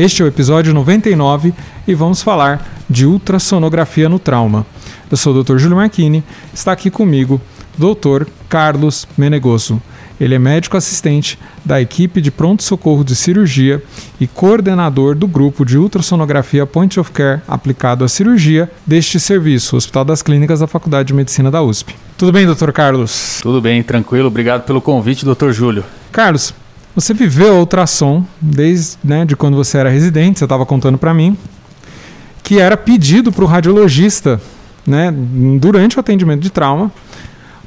Este é o episódio 99 e vamos falar de ultrassonografia no trauma. Eu sou o Dr. Júlio Marchini, está aqui comigo Dr. Carlos Menegoso. Ele é médico assistente da equipe de pronto-socorro de cirurgia e coordenador do grupo de ultrassonografia Point of Care aplicado à cirurgia deste serviço, Hospital das Clínicas da Faculdade de Medicina da USP. Tudo bem, doutor Carlos? Tudo bem, tranquilo. Obrigado pelo convite, doutor Júlio. Carlos, você viveu ultrassom desde né, de quando você era residente, você estava contando para mim, que era pedido para o radiologista né, durante o atendimento de trauma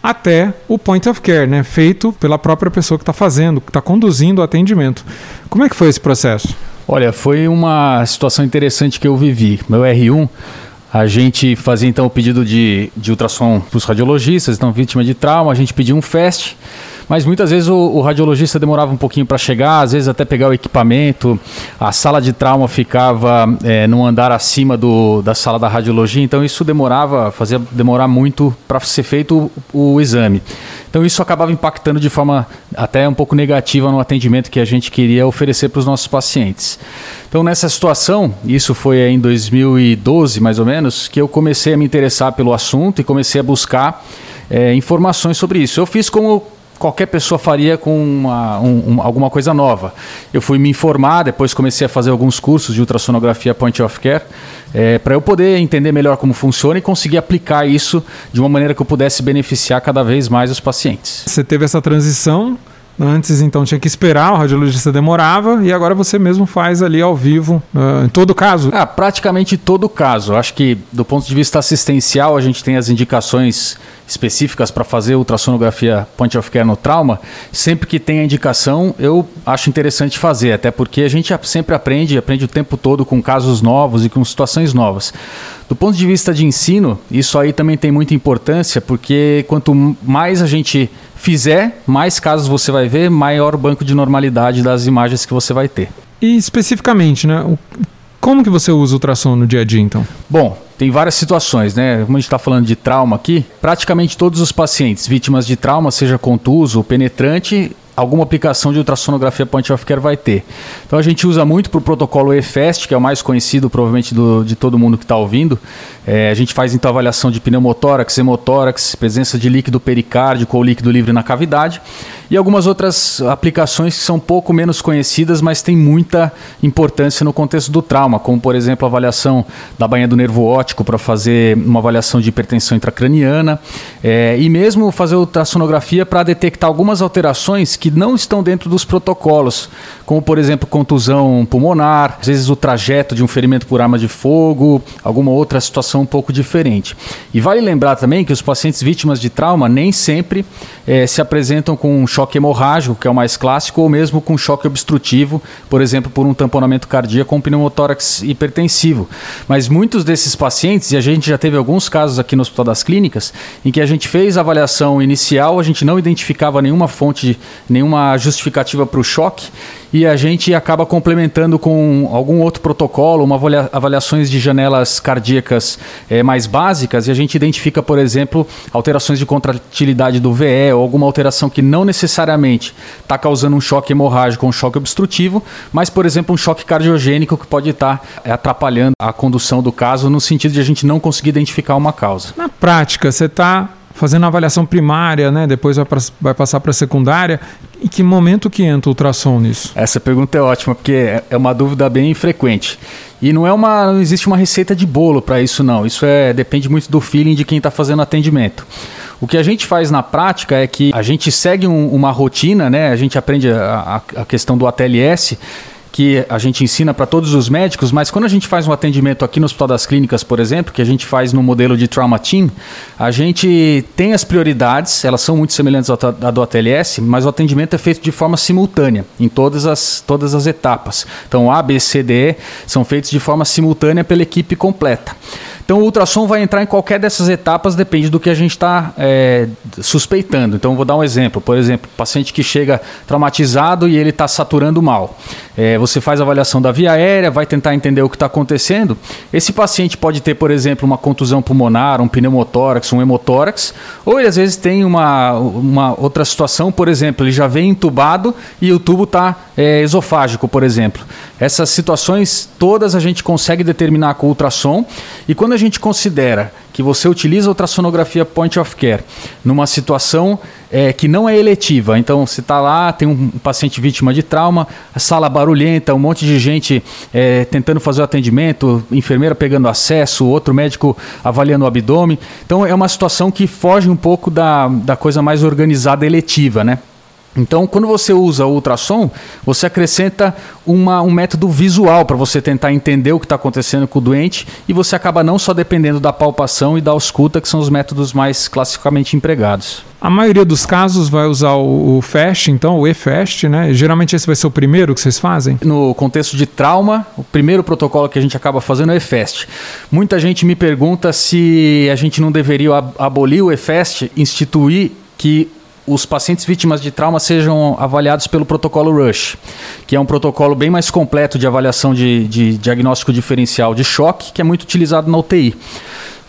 até o point of care, né, feito pela própria pessoa que está fazendo, que está conduzindo o atendimento. Como é que foi esse processo? Olha, foi uma situação interessante que eu vivi. Meu R1 a gente fazia então o pedido de, de ultrassom para os radiologistas, então vítima de trauma, a gente pedia um FAST mas muitas vezes o, o radiologista demorava um pouquinho para chegar, às vezes até pegar o equipamento, a sala de trauma ficava é, num andar acima do, da sala da radiologia, então isso demorava, fazia demorar muito para ser feito o, o exame. Então isso acabava impactando de forma até um pouco negativa no atendimento que a gente queria oferecer para os nossos pacientes. Então nessa situação, isso foi em 2012 mais ou menos, que eu comecei a me interessar pelo assunto e comecei a buscar é, informações sobre isso. Eu fiz como qualquer pessoa faria com uma, um, alguma coisa nova. Eu fui me informar, depois comecei a fazer alguns cursos de ultrassonografia point of care, é, para eu poder entender melhor como funciona e conseguir aplicar isso de uma maneira que eu pudesse beneficiar cada vez mais os pacientes. Você teve essa transição Antes, então, tinha que esperar, o radiologista demorava, e agora você mesmo faz ali ao vivo, uh, em todo caso? Ah, praticamente todo caso. Acho que, do ponto de vista assistencial, a gente tem as indicações específicas para fazer ultrassonografia point of care no trauma. Sempre que tem a indicação, eu acho interessante fazer, até porque a gente sempre aprende, aprende o tempo todo com casos novos e com situações novas. Do ponto de vista de ensino, isso aí também tem muita importância, porque quanto mais a gente fizer, mais casos você vai ver, maior banco de normalidade das imagens que você vai ter. E especificamente, né? Como que você usa o ultrassom no dia a dia, então? Bom, tem várias situações, né? Como a gente está falando de trauma aqui, praticamente todos os pacientes vítimas de trauma, seja contuso ou penetrante, alguma aplicação de ultrassonografia point of care vai ter. Então a gente usa muito para o protocolo EFEST, que é o mais conhecido provavelmente do, de todo mundo que está ouvindo. É, a gente faz então avaliação de pneumotórax, hemotórax, presença de líquido pericárdico ou líquido livre na cavidade e algumas outras aplicações que são pouco menos conhecidas, mas têm muita importância no contexto do trauma, como por exemplo a avaliação da banha do nervo óptico para fazer uma avaliação de hipertensão intracraniana é, e mesmo fazer ultrassonografia para detectar algumas alterações que não estão dentro dos protocolos, como por exemplo contusão pulmonar, às vezes o trajeto de um ferimento por arma de fogo, alguma outra situação um pouco diferente. E vale lembrar também que os pacientes vítimas de trauma nem sempre é, se apresentam com um choque hemorrágico, que é o mais clássico, ou mesmo com choque obstrutivo, por exemplo, por um tamponamento cardíaco com pneumotórax hipertensivo. Mas muitos desses pacientes, e a gente já teve alguns casos aqui no Hospital das Clínicas, em que a gente fez a avaliação inicial, a gente não identificava nenhuma fonte nenhuma justificativa para o choque e a gente acaba complementando com algum outro protocolo, uma avalia avaliações de janelas cardíacas é, mais básicas e a gente identifica, por exemplo, alterações de contratilidade do VE ou alguma alteração que não necessariamente está causando um choque hemorrágico um choque obstrutivo, mas, por exemplo, um choque cardiogênico que pode estar tá, é, atrapalhando a condução do caso no sentido de a gente não conseguir identificar uma causa. Na prática, você está fazendo a avaliação primária, né? depois vai, pra, vai passar para a secundária. Em que momento que entra o ultrassom nisso? Essa pergunta é ótima, porque é, é uma dúvida bem frequente. E não é uma, não existe uma receita de bolo para isso não. Isso é depende muito do feeling de quem está fazendo atendimento. O que a gente faz na prática é que a gente segue um, uma rotina, né? A gente aprende a, a, a questão do ATLS que a gente ensina para todos os médicos, mas quando a gente faz um atendimento aqui no Hospital das Clínicas, por exemplo, que a gente faz no modelo de Trauma Team, a gente tem as prioridades, elas são muito semelhantes à do ATLS, mas o atendimento é feito de forma simultânea em todas as, todas as etapas. Então, A, B, C, D, E são feitos de forma simultânea pela equipe completa. Então o ultrassom vai entrar em qualquer dessas etapas, depende do que a gente está é, suspeitando. Então vou dar um exemplo. Por exemplo, paciente que chega traumatizado e ele está saturando mal. É, você faz a avaliação da via aérea, vai tentar entender o que está acontecendo. Esse paciente pode ter, por exemplo, uma contusão pulmonar, um pneumotórax, um hemotórax, ou ele às vezes tem uma, uma outra situação, por exemplo, ele já vem entubado e o tubo está é, esofágico, por exemplo. Essas situações todas a gente consegue determinar com ultrassom e quando a gente considera que você utiliza ultrassonografia point of care numa situação é, que não é eletiva, então você está lá, tem um paciente vítima de trauma, sala barulhenta, um monte de gente é, tentando fazer o atendimento, enfermeira pegando acesso, outro médico avaliando o abdômen. Então é uma situação que foge um pouco da, da coisa mais organizada eletiva, né? Então, quando você usa ultrassom, você acrescenta uma, um método visual para você tentar entender o que está acontecendo com o doente e você acaba não só dependendo da palpação e da ausculta, que são os métodos mais classicamente empregados. A maioria dos casos vai usar o, o FAST, então, o EFAST, né? Geralmente esse vai ser o primeiro que vocês fazem? No contexto de trauma, o primeiro protocolo que a gente acaba fazendo é o EFAST. Muita gente me pergunta se a gente não deveria abolir o EFAST, instituir que os pacientes vítimas de trauma sejam avaliados pelo protocolo RUSH, que é um protocolo bem mais completo de avaliação de, de diagnóstico diferencial de choque, que é muito utilizado na UTI.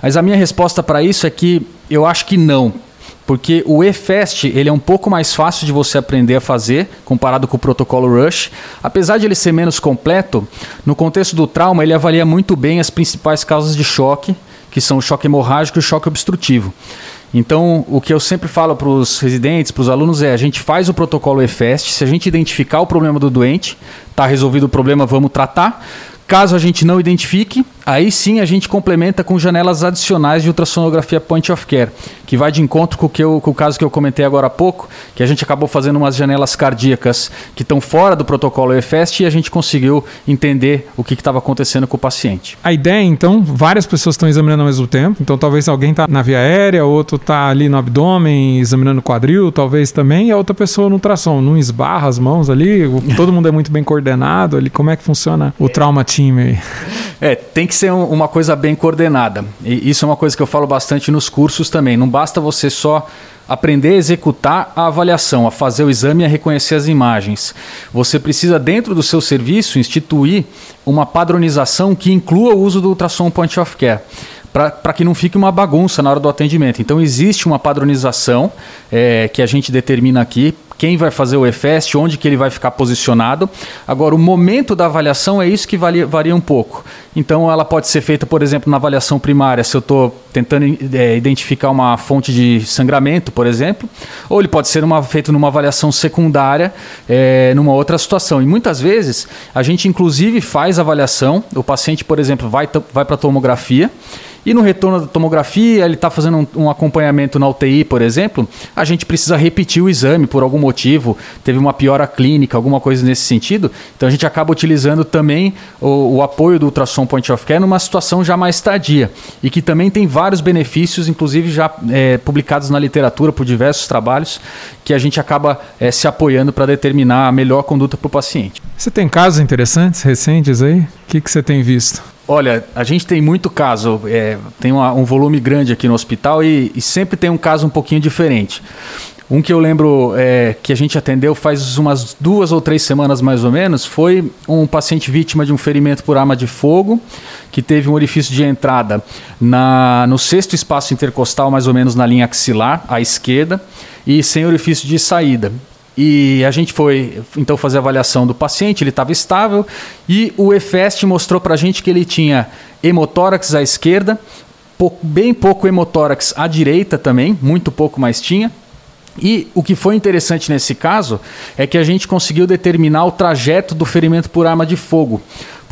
Mas a minha resposta para isso é que eu acho que não, porque o EFAST ele é um pouco mais fácil de você aprender a fazer comparado com o protocolo RUSH. Apesar de ele ser menos completo, no contexto do trauma ele avalia muito bem as principais causas de choque, que são o choque hemorrágico e o choque obstrutivo. Então, o que eu sempre falo para os residentes, para os alunos é: a gente faz o protocolo EFEST, se a gente identificar o problema do doente, está resolvido o problema, vamos tratar. Caso a gente não identifique, aí sim a gente complementa com janelas adicionais de ultrassonografia point of care, que vai de encontro com o, que eu, com o caso que eu comentei agora há pouco, que a gente acabou fazendo umas janelas cardíacas que estão fora do protocolo EFEST e a gente conseguiu entender o que estava acontecendo com o paciente. A ideia, então, várias pessoas estão examinando ao mesmo tempo, então talvez alguém está na via aérea, outro está ali no abdômen examinando o quadril, talvez também, e a outra pessoa no ultrassom, não esbarra as mãos ali, todo mundo é muito bem coordenado ali, como é que funciona o trauma time? É, tem que ser um, uma coisa bem coordenada. E isso é uma coisa que eu falo bastante nos cursos também. Não basta você só aprender a executar a avaliação, a fazer o exame e a reconhecer as imagens. Você precisa, dentro do seu serviço, instituir uma padronização que inclua o uso do ultrassom point of care para que não fique uma bagunça na hora do atendimento. Então, existe uma padronização é, que a gente determina aqui quem vai fazer o EFEST, onde que ele vai ficar posicionado. Agora, o momento da avaliação é isso que varia, um pouco. Então, ela pode ser feita, por exemplo, na avaliação primária, se eu estou tentando é, identificar uma fonte de sangramento, por exemplo, ou ele pode ser uma, feito numa avaliação secundária, é, numa outra situação. E muitas vezes, a gente inclusive faz avaliação, o paciente, por exemplo, vai, vai para a tomografia, e no retorno da tomografia, ele está fazendo um, um, acompanhamento na UTI, por exemplo, a gente precisa repetir o exame por algum motivo, teve uma piora clínica, alguma coisa nesse sentido. Então a gente acaba utilizando também o, o apoio do ultrassom point of care numa situação já mais tardia e que também tem vários benefícios, inclusive já é, publicados na literatura por diversos trabalhos, que a gente acaba é, se apoiando para determinar a melhor conduta para o paciente. Você tem casos interessantes, recentes aí? O que, que você tem visto? Olha, a gente tem muito caso, é, tem uma, um volume grande aqui no hospital e, e, sempre tem um caso um pouquinho diferente. Um que eu lembro é, que a gente atendeu faz umas duas ou três semanas mais ou menos foi um paciente vítima de um ferimento por arma de fogo que teve um orifício de entrada na, no sexto espaço intercostal, mais ou menos na linha axilar, à esquerda, e sem orifício de saída. E a gente foi então fazer a avaliação do paciente, ele estava estável e o EFEST mostrou para a gente que ele tinha hemotórax à esquerda, pouco, bem pouco hemotórax à direita também, muito pouco mais tinha. E o que foi interessante nesse caso é que a gente conseguiu determinar o trajeto do ferimento por arma de fogo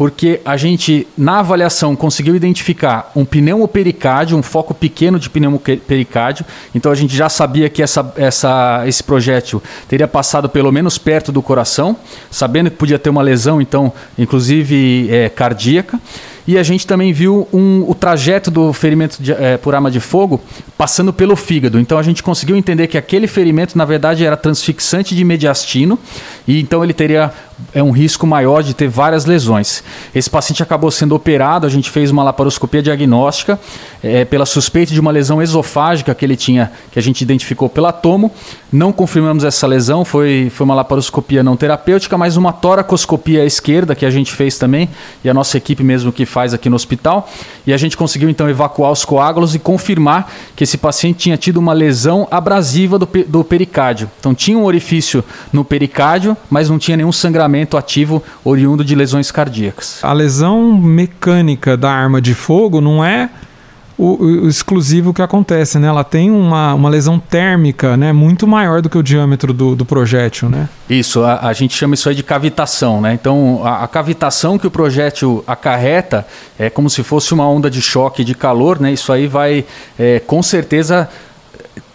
porque a gente, na avaliação, conseguiu identificar um pneumopericárdio, um foco pequeno de pneumopericárdio. Então a gente já sabia que essa, essa, esse projétil teria passado pelo menos perto do coração, sabendo que podia ter uma lesão, então, inclusive é, cardíaca. E a gente também viu um, o trajeto do ferimento de, é, por arma de fogo passando pelo fígado. Então a gente conseguiu entender que aquele ferimento, na verdade, era transfixante de mediastino e então ele teria é um risco maior de ter várias lesões. Esse paciente acabou sendo operado, a gente fez uma laparoscopia diagnóstica é, pela suspeita de uma lesão esofágica que ele tinha, que a gente identificou pela tomo. Não confirmamos essa lesão, foi, foi uma laparoscopia não terapêutica, mas uma toracoscopia à esquerda que a gente fez também, e a nossa equipe mesmo que faz aqui no hospital. E a gente conseguiu então evacuar os coágulos e confirmar que esse paciente tinha tido uma lesão abrasiva do, do pericárdio. Então tinha um orifício no pericárdio, mas não tinha nenhum sangramento ativo oriundo de lesões cardíacas. A lesão mecânica da arma de fogo não é o, o, exclusivo que acontece, né? Ela tem uma, uma lesão térmica, né? Muito maior do que o diâmetro do, do projétil, né? Isso, a, a, gente chama isso aí de cavitação, né? Então, a, a, cavitação que o projétil acarreta é como se fosse uma onda de choque de calor, né? Isso aí vai, é, com certeza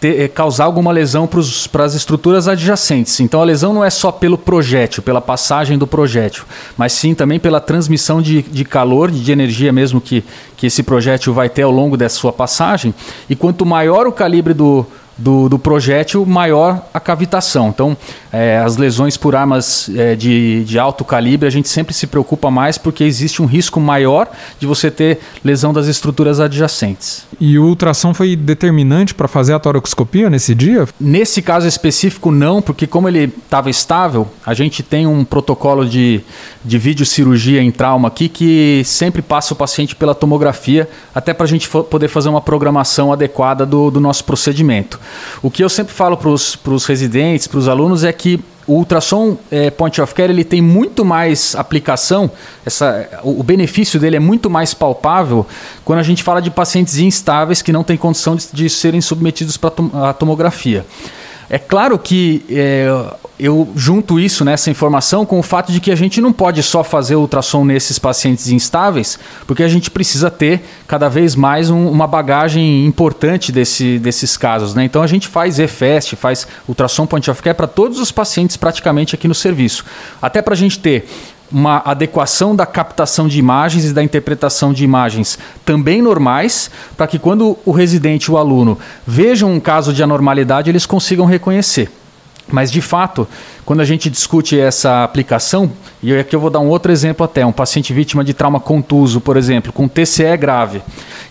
ter, eh, causar alguma lesão para as estruturas adjacentes. Então a lesão não é só pelo projétil, pela passagem do projétil, mas sim também pela transmissão de, de calor, de energia mesmo que, que esse projétil vai ter ao longo dessa sua passagem. E quanto maior o calibre do, do, do projétil, maior a cavitação. Então, é, as lesões por armas é, de, de alto calibre, a gente sempre se preocupa mais porque existe um risco maior de você ter lesão das estruturas adjacentes. E o ultrassom foi determinante para fazer a toracoscopia nesse dia? Nesse caso específico, não, porque como ele estava estável, a gente tem um protocolo de, de videocirurgia em trauma aqui que sempre passa o paciente pela tomografia, até para a gente poder fazer uma programação adequada do, do nosso procedimento. O que eu sempre falo para os residentes, para os alunos, é que o ultrassom é, point of care ele tem muito mais aplicação, essa, o, benefício dele é muito mais palpável quando a gente fala de pacientes instáveis que não têm condição de, de serem submetidos para a tomografia. É claro que é, eu junto isso nessa informação com o fato de que a gente não pode só fazer ultrassom nesses pacientes instáveis, porque a gente precisa ter cada vez mais um, uma bagagem importante desse, desses casos. Né? Então a gente faz EFEST, faz ultrassom point of care para todos os pacientes praticamente aqui no serviço. Até para a gente ter uma adequação da captação de imagens e da interpretação de imagens também normais, para que quando o residente, o aluno, vejam um caso de anormalidade, eles consigam reconhecer. Mas de fato, quando a gente discute essa aplicação, e aqui eu vou dar um outro exemplo até, um paciente vítima de trauma contuso, por exemplo, com TCE grave,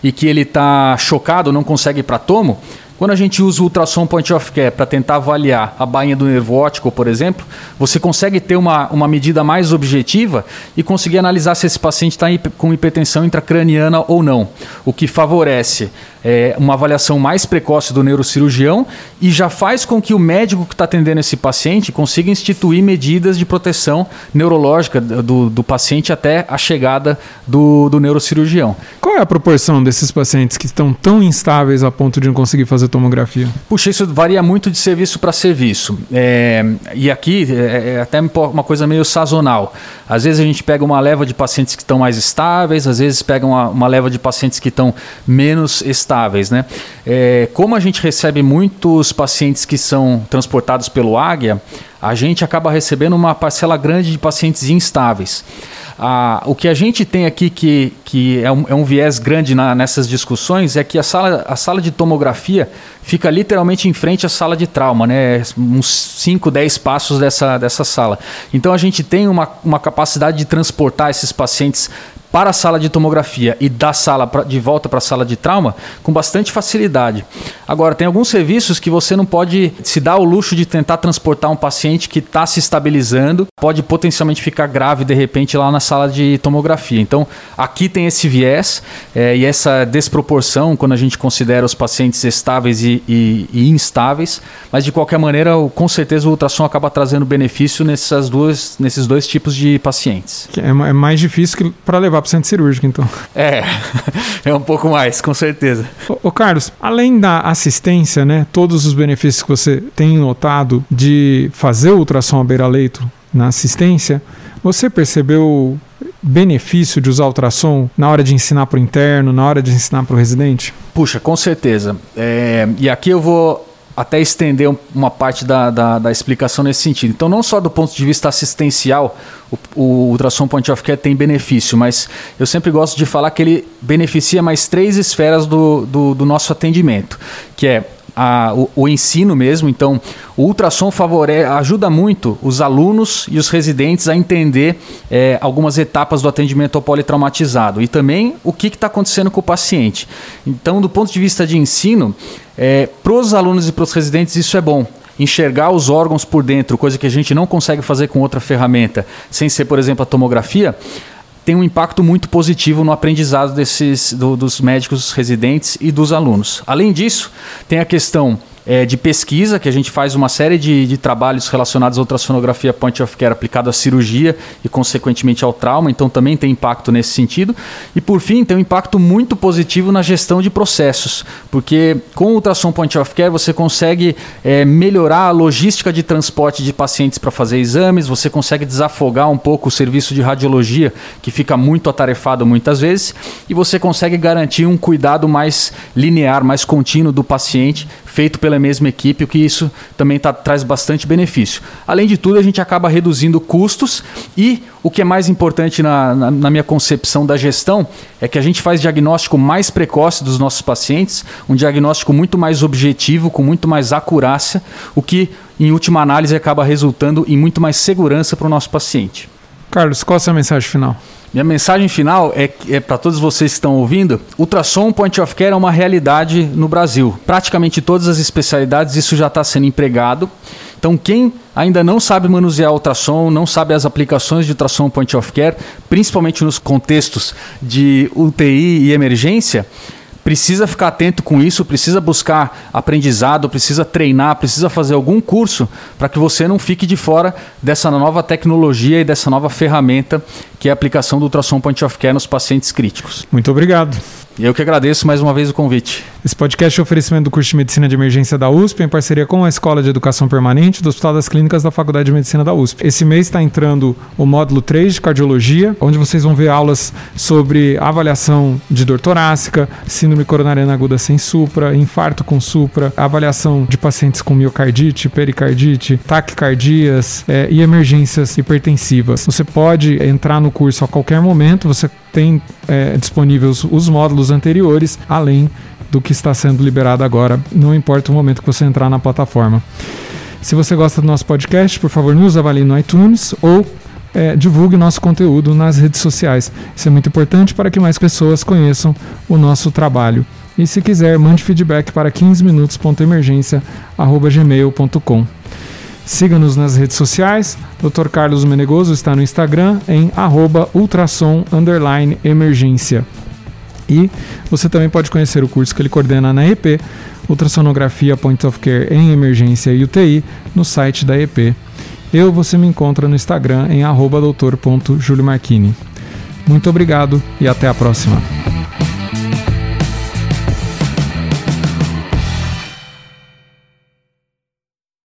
e que ele está chocado, não consegue ir para tomo, quando a gente usa o ultrassom point of care para tentar avaliar a bainha do nervo óptico, por exemplo, você consegue ter uma, uma medida mais objetiva e conseguir analisar se esse paciente está com hipertensão intracraniana ou não, o que favorece é, uma avaliação mais precoce do neurocirurgião e já faz com que o médico que está atendendo esse paciente consiga instituir medidas de proteção neurológica do, do paciente até a chegada do, do neurocirurgião. Qual é a proporção desses pacientes que estão tão instáveis a ponto de não conseguir fazer tomografia? Puxa, isso varia muito de serviço para serviço. É, e aqui é, é até uma coisa meio sazonal. Às vezes a gente pega uma leva de pacientes que estão mais estáveis, às vezes pega uma, uma leva de pacientes que estão menos estáveis Né? É, como a gente recebe muitos pacientes que são transportados pelo Águia, a gente acaba recebendo uma parcela grande de pacientes instáveis. Ah, o que a gente tem aqui que, que é, um, é um viés grande na, nessas discussões é que a sala, a sala de tomografia fica literalmente em frente à sala de trauma, né? uns 5, 10 passos dessa, dessa sala. Então a gente tem uma, uma capacidade de transportar esses pacientes para a sala de tomografia e da sala pra, de volta para a sala de trauma com bastante facilidade. Agora, tem alguns serviços que você não pode se dar o luxo de tentar transportar um paciente que está se estabilizando, pode potencialmente ficar grave de repente lá na sala de tomografia. Então, aqui tem esse viés é, e essa desproporção quando a gente considera os pacientes estáveis e, e, e instáveis, mas de qualquer maneira, com certeza o ultrassom acaba trazendo benefício nessas duas, nesses dois tipos de pacientes. É, é mais difícil para levar levar para o centro cirúrgico, então. É, é um pouco mais, com certeza. Ô, ô, Carlos, além da assistência, né, todos os benefícios que você tem notado de fazer o ultrassom à beira-leito na assistência, você percebeu benefício de usar ultrassom na hora de ensinar para o interno, na hora de ensinar para o residente? Puxa, com certeza. É, e aqui eu vou até estender uma parte da, da, da, explicação nesse sentido. Então, não só do ponto de vista assistencial, o, o ultrassom point of care tem benefício, mas eu sempre gosto de falar que ele beneficia mais três esferas do, do, do nosso atendimento, que é a, o, o, ensino mesmo. Então, o ultrassom favore, ajuda muito os alunos e os residentes a entender é, algumas etapas do atendimento ao politraumatizado e também o que está acontecendo com o paciente. Então, do ponto de vista de ensino, é, para os alunos e para os residentes, isso é bom enxergar os órgãos por dentro, coisa que a gente não consegue fazer com outra ferramenta, sem ser, por exemplo, a tomografia, tem um impacto muito positivo no aprendizado desses, do, dos médicos residentes e dos alunos. Além disso, tem a questão é, de pesquisa, que a gente faz uma série de, de trabalhos relacionados à ultrassonografia point of care aplicado à cirurgia e, consequentemente, ao trauma, então também tem impacto nesse sentido. E, por fim, tem um impacto muito positivo na gestão de processos, porque com o ultrassom point of care você consegue é, melhorar a logística de transporte de pacientes para fazer exames, você consegue desafogar um pouco o serviço de radiologia, que fica muito atarefado muitas vezes, e você consegue garantir um cuidado mais linear, mais contínuo do paciente, feito pela mesma equipe, o que isso também tá, traz bastante benefício. Além de tudo, a gente acaba reduzindo custos e o que é mais importante na, na, na, minha concepção da gestão é que a gente faz diagnóstico mais precoce dos nossos pacientes, um diagnóstico muito mais objetivo, com muito mais acurácia, o que, em última análise, acaba resultando em muito mais segurança para o nosso paciente. Carlos, qual é a sua mensagem final? Minha mensagem final é, é para todos vocês que estão ouvindo: ultrassom point of care é uma realidade no Brasil. Praticamente todas as especialidades isso já está sendo empregado. Então, quem ainda não sabe manusear ultrassom, não sabe as aplicações de ultrassom point of care, principalmente nos contextos de UTI e emergência, precisa ficar atento com isso, precisa buscar aprendizado, precisa treinar, precisa fazer algum curso para que você não fique de fora dessa nova tecnologia e dessa nova ferramenta que é a aplicação do ultrassom point of care nos pacientes críticos. Muito obrigado. Eu que agradeço mais uma vez o convite. Esse podcast é um oferecimento do curso de Medicina de Emergência da USP, em parceria com a Escola de Educação Permanente do Hospital das Clínicas da Faculdade de Medicina da USP. Esse mês está entrando o módulo 3 de Cardiologia, onde vocês vão ver aulas sobre avaliação de dor torácica, síndrome coronariana aguda sem supra, infarto com supra, avaliação de pacientes com miocardite, pericardite, taquicardias é, e emergências hipertensivas. Você pode entrar no curso a qualquer momento, você tem é, disponíveis os módulos anteriores, além do que está sendo liberado agora, não importa o momento que você entrar na plataforma. Se você gosta do nosso podcast, por favor, nos avalie no iTunes ou é, divulgue nosso conteúdo nas redes sociais. Isso é muito importante para que mais pessoas conheçam o nosso trabalho. E se quiser, mande feedback para 15minutos.emergência.gmail.com. Siga-nos nas redes sociais. Dr. Carlos Menegoso está no Instagram em arroba ultrassom emergência. E você também pode conhecer o curso que ele coordena na EP, Ultrassonografia Point of Care em Emergência e UTI, no site da EP. Eu, você me encontra no Instagram em doutor.juliomarchini. Muito obrigado e até a próxima.